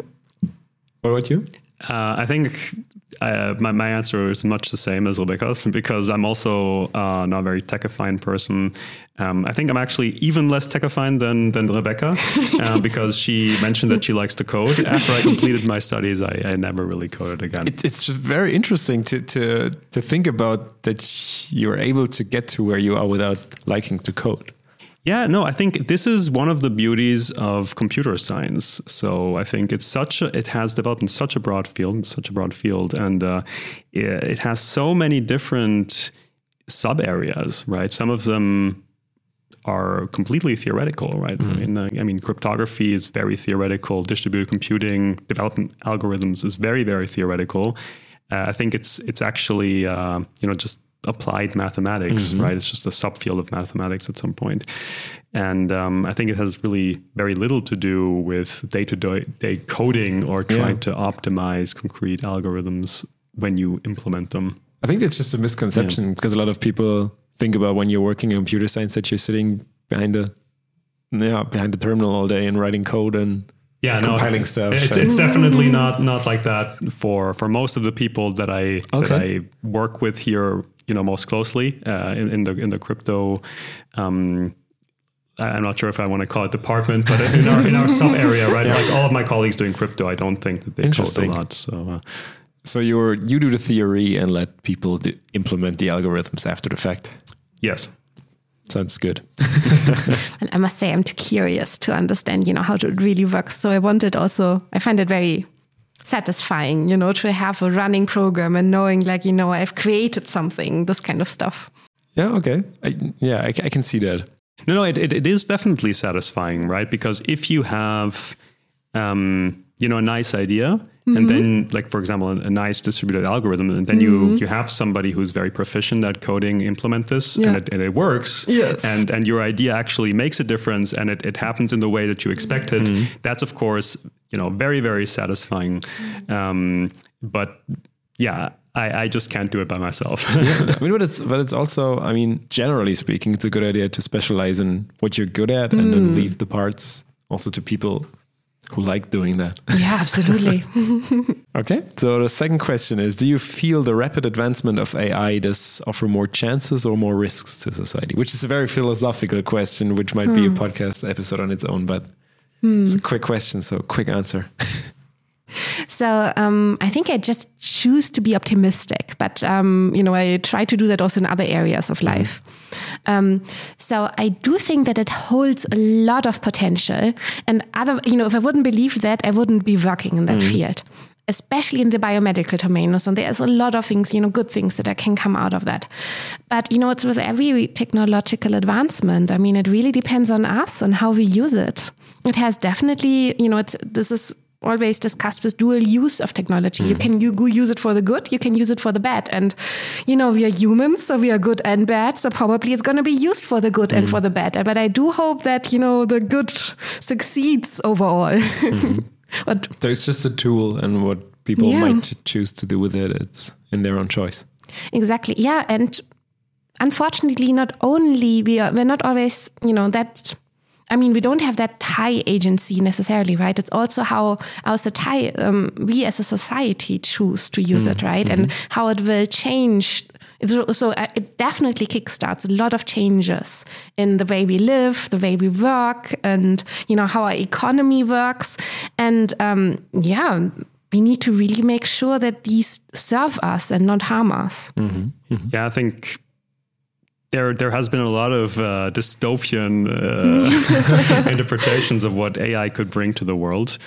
What about you? Uh, I think uh, my, my answer is much the same as Rebekka's because I'm also uh, not a very tech-affine person. Um, I think I'm actually even less tech-affine than, than Rebekka uh, (laughs) because she mentioned that she likes to code. After I completed my studies, I, I never really coded again. It, it's just very interesting to, to to think about that you're able to get to where you are without liking to code. Yeah, no, I think this is one of the beauties of computer science. So I think it's such a, it has developed in such a broad field, such a broad field, and uh, it, has so many different sub areas, right? Some of them are completely theoretical, right? I mean, uh, I mean, cryptography is very theoretical. Distributed computing, developing algorithms is very, very theoretical. Uh, I think it's it's actually uh, you know just applied mathematics, right? It's just a subfield of mathematics at some point. and um, I think it has really very little to do with day to day coding or trying to optimize concrete algorithms when you implement them. I think that's just a misconception yeah. because a lot of people think about when you're working in computer science that you're sitting behind a yeah behind the terminal all day and writing code and yeah, compiling stuff. It's, it's, definitely not not like that for for most of the people that I okay. that I work with here. You know, most closely uh, in, in, the in the crypto. Um, I'm not sure if I want to call it department, but in our in our sub area, right? Yeah. Like all of my colleagues doing crypto, I don't think that they code a lot. So. Uh, so you're you do the theory and let people do, implement the algorithms after the fact. Yes. Sounds good. (laughs) and I must say, I'm too curious to understand, you know, how it really works. So I wanted also, I find it very satisfying, you know, to have a running program and knowing, like, you know, I've created something, this kind of stuff. Yeah. Okay. I, yeah, I, I, can see that. No, no, it, it, it is definitely satisfying, right? Because if you have, um, you know, a nice idea Mm-hmm. and then like for example a, a, nice distributed algorithm and then mm-hmm. you you have somebody who's very proficient at coding implement this yeah. and, it, and it works yes. and and your idea actually makes a difference and it, it happens in the way that you expected mm-hmm. that's of course you know very very satisfying um, but yeah I, I just can't do it by myself. (laughs) yeah, I mean, but it's but it's also, I mean, generally speaking, it's a good idea to specialize in what you're good at, and then mm. leave the parts also to people who like doing that. Yeah, absolutely. (laughs) (laughs) okay. So the second question is Do you feel the rapid advancement of AI does offer more chances or more risks to society? Which is a very philosophical question, which might hmm. be a hmm. podcast episode on its own, but hmm. it's a quick question. So, quick answer. (laughs) So um, I think I just choose to be optimistic, but um, you know I try to do that also in other areas of mm-hmm. life. Um, so I do think that it holds a lot of potential, and other you know if I wouldn't believe that, I wouldn't be working in that mm. field especially in the biomedical domain. So there's a lot of things, you know, good things that I can come out of that. But, you know, it's with every technological advancement. I mean, it really depends on us on how we use it. It has definitely, you know, it's, this is always discussed with dual use of technology. Mm. You can you use it for the good, you can use it for the bad. And you know, we are humans, so we are good and bad. So probably it's going to be used for the good mm. and for the bad. But I do hope that you know the good succeeds overall. Mm-hmm. (laughs) but so it's just a tool, and what people yeah. might choose to do with it, it's in their own choice. Exactly. Yeah, and unfortunately, not only we are we're not always you know that I mean, we don't have that high agency necessarily, right? It's also how our society, um, we as a society choose to use mm. it, right? Mm-hmm. And how it will change. So uh, it definitely kickstarts a lot of changes in the way we live, the way we work, and you know how our economy works. And um, yeah, we need to really make sure that these serve us and not harm us. Mm-hmm. Mm-hmm. Yeah, I think there there has been a lot of uh, dystopian uh, (laughs) interpretations of what AI could bring to the world.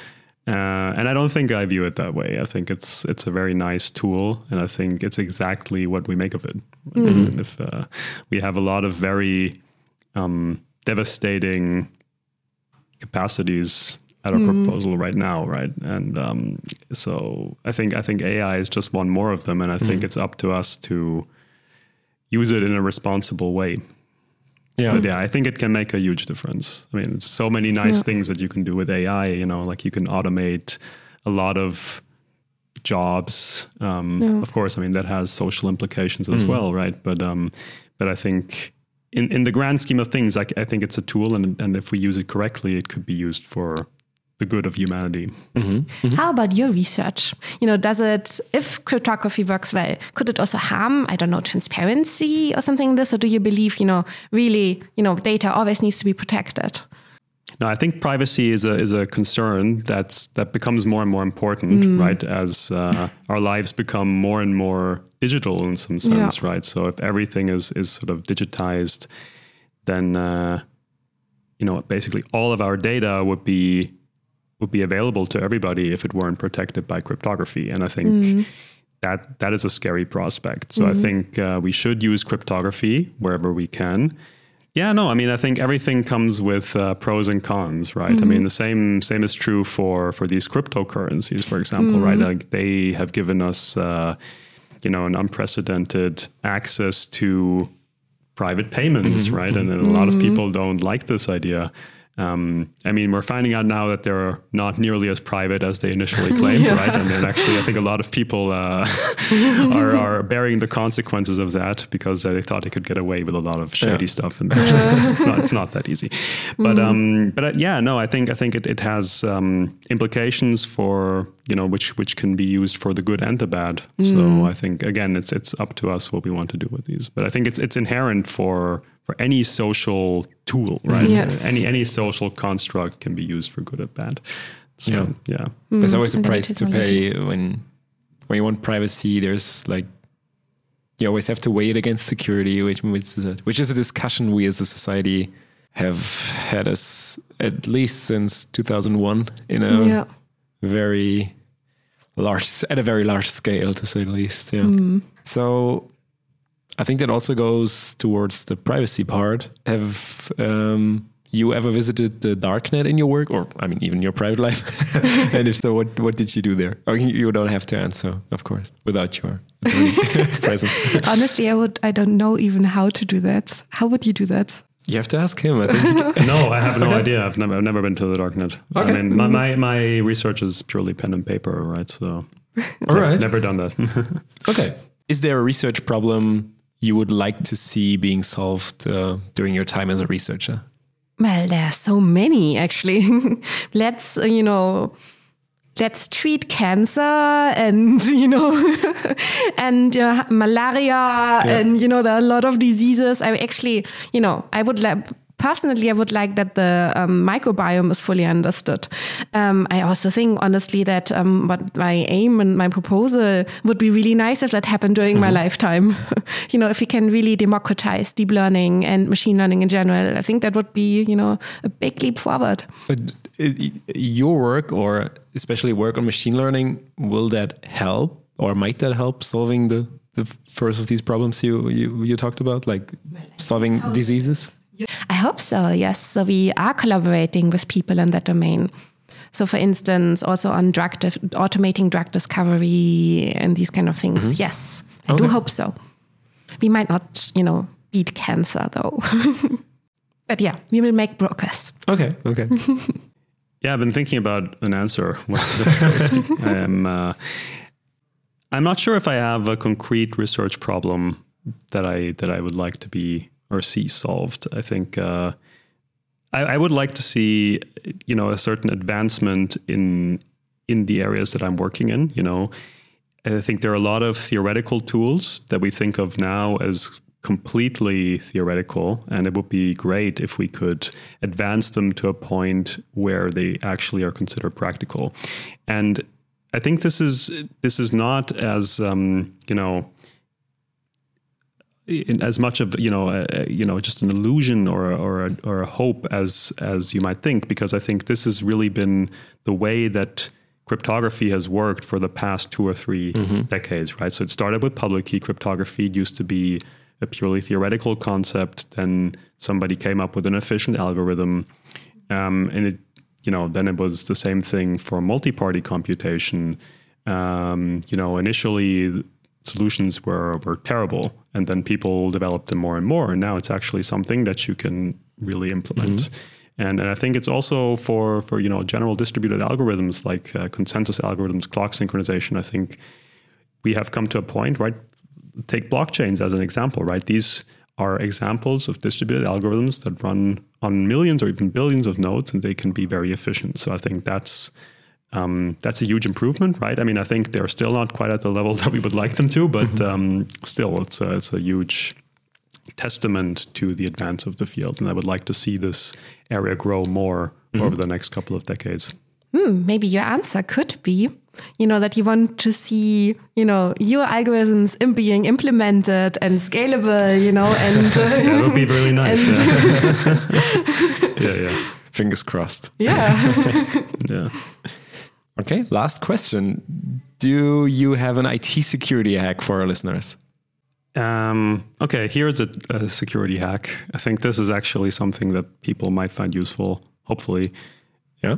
Uh, and I don't think I view it that way. I think it's it's a very nice tool, and I think it's exactly what we make of it. Mm. if uh, we have a lot of very um, devastating capacities at our mm. proposal right now, right? And um, so I think I think AI is just one more of them, and I think mm. it's up to us to use it in a responsible way. Yeah. But yeah, I think it can make a huge difference. I mean, so many nice yeah. things that you can do with AI, you know, like you can automate a lot of jobs. Um, yeah. Of course, I mean, that has social implications as mm. well, right? But, um, but I think in, in the grand scheme of things, I, I think it's a tool. And, and if we use it correctly, it could be used for the good of humanity. Mm-hmm. Mm-hmm. How about your research? You know, does it, if cryptography works well, could it also harm, I don't know, transparency or something like this? Or do you believe, you know, really, you know, data always needs to be protected? No, I think privacy is a is a concern that's that becomes more and more important, mm. right? As uh, our lives become more and more digital in some sense, yeah. right? So if everything is is sort of digitized, then uh, you know basically all of our data would be would be available to everybody if it weren't protected by cryptography. And I think mm. that that is a scary prospect. So mm. I mm-hmm. think uh, we should use cryptography wherever we can. Yeah, no, I mean, I think everything comes with uh, pros and cons, right? Mm-hmm. I mean, the same same is true for for these cryptocurrencies, for example, mm-hmm. right? Like they have given us, uh, you know, an unprecedented access to private payments, mm-hmm. right? And, and a lot of mm-hmm. people don't like this idea. Um, I mean, we're finding out now that they're not nearly as private as they initially claimed, (laughs) yeah. right? And then actually, I think a lot of people uh, (laughs) are, are, bearing the consequences of that because they thought they could get away with a lot of shady yeah. stuff, and it's, not, it's not that easy. But mm. um, but uh, yeah, no, I think I think it, it has um, implications for you know which which can be used for the good and the bad. Mm. So I think again, it's it's up to us what we want to do with these. But I think it's it's inherent for for any social tool, right? Yes. Any any social construct can be used for good or bad. So yeah, yeah. Mm, there's always a price to pay when when you want privacy. There's like you always have to weigh it against security, which which is a, which is a discussion we as a society have had us at least since 2001 in a yeah. very large at a very large scale to say the least. Yeah. Mm. So I think that also goes towards the privacy part. Have um, you ever visited the darknet in your work, or I mean, even your private life? (laughs) and if so, what what did you do there? Or you don't have to answer, of course, without your (laughs) presence. Honestly, I would. I don't know even how to do that. How would you do that? You have to ask him. I think. (laughs) no, I have no okay. idea. I've never, I've never been to the darknet. Okay. I mean, my, my, my research is purely pen and paper, right? So, all right, never done that. okay. Is there a research problem you would like to see being solved uh, during your time as a researcher? Well, there are so many actually. (laughs) let's, uh, you know, let's treat cancer and, (laughs) you know, (laughs) and uh, malaria yeah. and, you know, there are a lot of diseases. I actually, you know, I would like personally, I would like that the um, microbiome is fully understood. Um, I also think, honestly, that um, what my aim and my proposal would be really nice if that happened during mm -hmm. my mm-hmm. lifetime. (laughs) you know, if we can really democratize deep learning and machine learning in general, I think that would be, you know, a big leap forward. But your work, or especially work on machine learning, will that help, or might that help solving the the first of these problems you you, you talked about, like solving diseases? I hope so, yes. So we are collaborating with people in that domain. So, for instance, also on drug automating drug discovery and these kind of things. Mm -hmm. Yes, I okay. do hope so. We might not, you know, beat cancer though. (laughs) but yeah, we will make progress. Okay, okay. (laughs) yeah, I've been thinking about an answer. (laughs) I'm, uh, I'm not sure if I have a concrete research problem that I that I would like to be or see solved. I think uh, I, I, would like to see you know a certain advancement in in the areas that I'm working in. You know, I think there are a lot of theoretical tools that we think of now as completely theoretical and it would be great if we could advance them to a point where they actually are considered practical and i think this is this is not as um, you know as much of you know uh, you know just an illusion or or a, or a hope as as you might think because I think this has really been the way that cryptography has worked for the past two or 3 mm-hmm. decades right? So it started with public key cryptography. It used to be a purely theoretical concept. Then somebody came up with an efficient algorithm um, and it you know then it was the same thing for multi-party computation. Um, you know initially solutions were were terrible, and then people developed them more and more, and now it's actually something that you can really implement. Mm-hmm. And, and I think it's also for for you know general distributed algorithms like uh, consensus algorithms, clock synchronization. I think we have come to a point, right? Take blockchains as an example, right? These are examples of distributed algorithms that run on millions or even billions of nodes, and they can be very efficient. So I think that's um, that's a huge improvement, right? I mean, I think they're still not quite at the level (laughs) that we would like them to, but mm-hmm. um, still, it's a, it's a huge testament to the advance of the field. And I would like to see this area grow more mm-hmm. over the next couple of decades. Hmm, maybe your answer could be you know that you want to see you know your algorithms being implemented and scalable you know (laughs) and uh, that would be really (laughs) nice yeah. yeah yeah fingers crossed yeah yeah Okay, last question. Do you have an IT security hack for our listeners? Um, okay, here's a, a, security hack. I think this is actually something that people might find useful, hopefully. Yeah.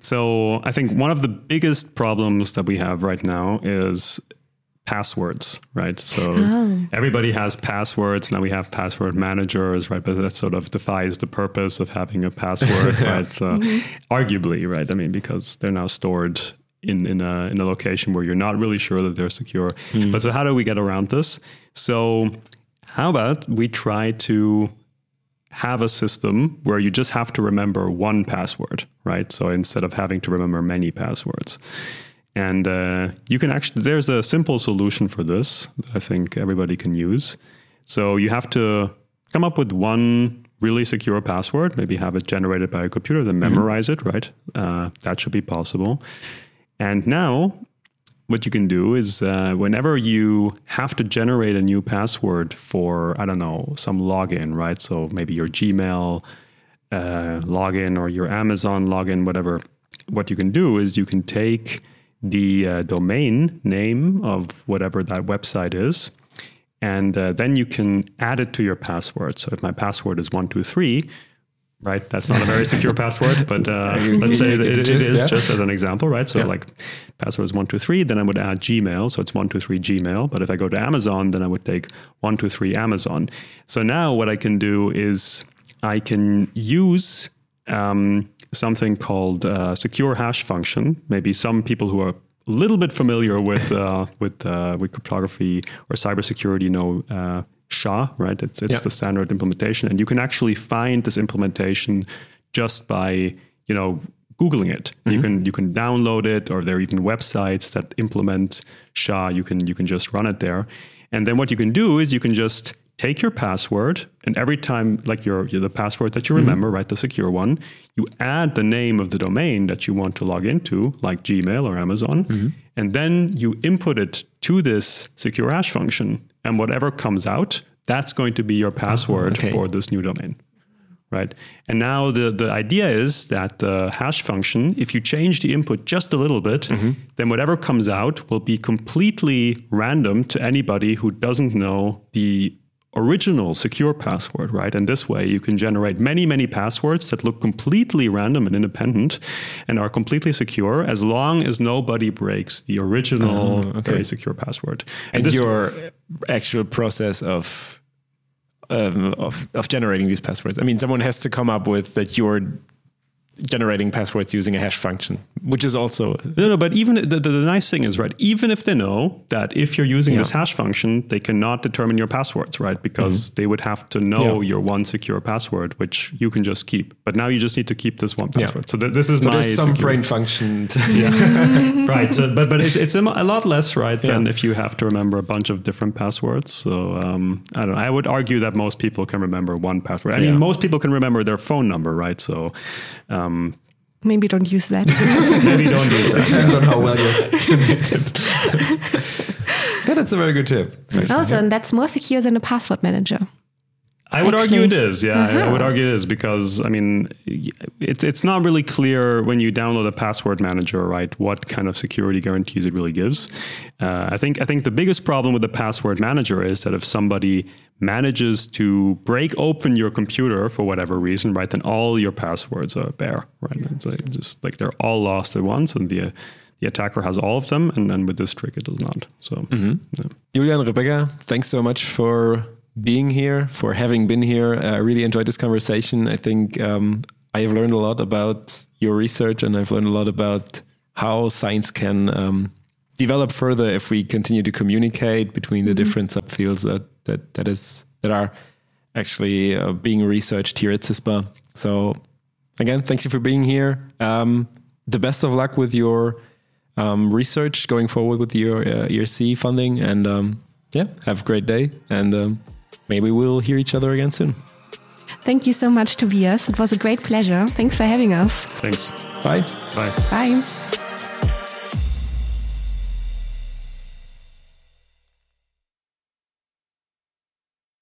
So I think one of the biggest problems that we have right now is passwords, right? So oh. everybody has passwords. Now we have password managers, right? But that sort of defies the purpose of having a password, (laughs) right? So mm-hmm. arguably, right? I mean, because they're now stored in in a in a location where you're not really sure that they're secure. Hmm. But so how do we get around this? So how about we try to have a system where you just have to remember one password, right? So instead of having to remember many passwords. And uh, you can actually, there's a simple solution for this that I think everybody can use. So you have to come up with one really secure password, maybe have it generated by a computer, then memorize it, right? Uh, that should be possible. And now, what you can do is uh, whenever you have to generate a new password for, I don't know, some login, right? So maybe your Gmail uh, login or your Amazon login, whatever. What you can do is you can take the uh, domain name of whatever that website is, and uh, then you can add it to your password. So if my password is one two three, right? That's not a very secure (laughs) password, but uh, (laughs) let's say that it, it is yeah. just as an example, right? So Yeah. like password is one two three, then I would add Gmail, so it's one two three Gmail. But if I go to Amazon, then I would take one two three Amazon. So now what I can do is I can use um, something called uh, secure hash function. Maybe some people who are a little bit familiar with (laughs) uh, with uh, with cryptography or cybersecurity know uh, SHA, right? It's it's Yeah. the standard implementation, and you can actually find this implementation just by you know googling it. You can you can download it, or there are even websites that implement SHA. You can you can just run it there, and then what you can do is you can just take your password and every time like your, the password that you mm-hmm. remember right the secure one you add the name of the domain that you want to log into like gmail or amazon mm-hmm. and then you input it to this secure hash function and whatever comes out that's going to be your ah, password okay. for this new domain right? And now the the idea is that the hash function if you change the input just a little bit mm-hmm. then whatever comes out will be completely random to anybody who doesn't know the original secure password right? And this way you can generate many many passwords that look completely random and independent and are completely secure as long as nobody breaks the original very secure password. And this- your actual process of, um, of of generating these passwords. I mean, someone has to come up with that you're generating passwords using a hash function, which is also No, no, but even the, the, the nice thing is, right, even if they know that if you're using this hash function, they cannot determine your passwords, right? Because they would have to know Mm-hmm. Yeah. your one secure password, which you can just keep. But now you just need to keep this one password. So th- this is so my some secure- brain function. To, (laughs) (laughs) right. So, but but it, it's a, a lot less, right, than Yeah. if you have to remember a bunch of different passwords. So um, I don't know. I would argue that most people can remember one password. I Yeah. mean, most people can remember their phone number, right? So um, Um, maybe don't use that. (laughs) maybe don't use that. Depends on how well you're (laughs) connected. yeah, that's a very good tip. also, and that's more secure than a password manager. I would Actually- argue it is. Yeah, I- I would argue it is because I mean, it's it's not really clear when you download a password manager, right? What kind of security guarantees it really gives. Uh, I think I think the biggest problem with the password manager is that if somebody manages to break open your computer for whatever reason, right, then all your passwords are bare, right? It's like just like they're all lost at once, and the the attacker has all of them, and, then with this trick, it does not. So. yeah. Julian, Rebekka, thanks so much for being here, for having been here. I really enjoyed this conversation. I think um, I have learned a lot about your research and I've learned a lot about how science can um, develop further if we continue to communicate between the different subfields that, that, that, is, that are actually uh, being researched here at CISPA. So, again, thank you for being here. Um, the best of luck with your um, research going forward with your uh, ERC funding. And um, yeah, have a great day. And um, maybe we'll hear each other again soon. Thank you so much, Tobias. It was a great pleasure. Thanks for having us. Thanks. Bye. Bye. Bye.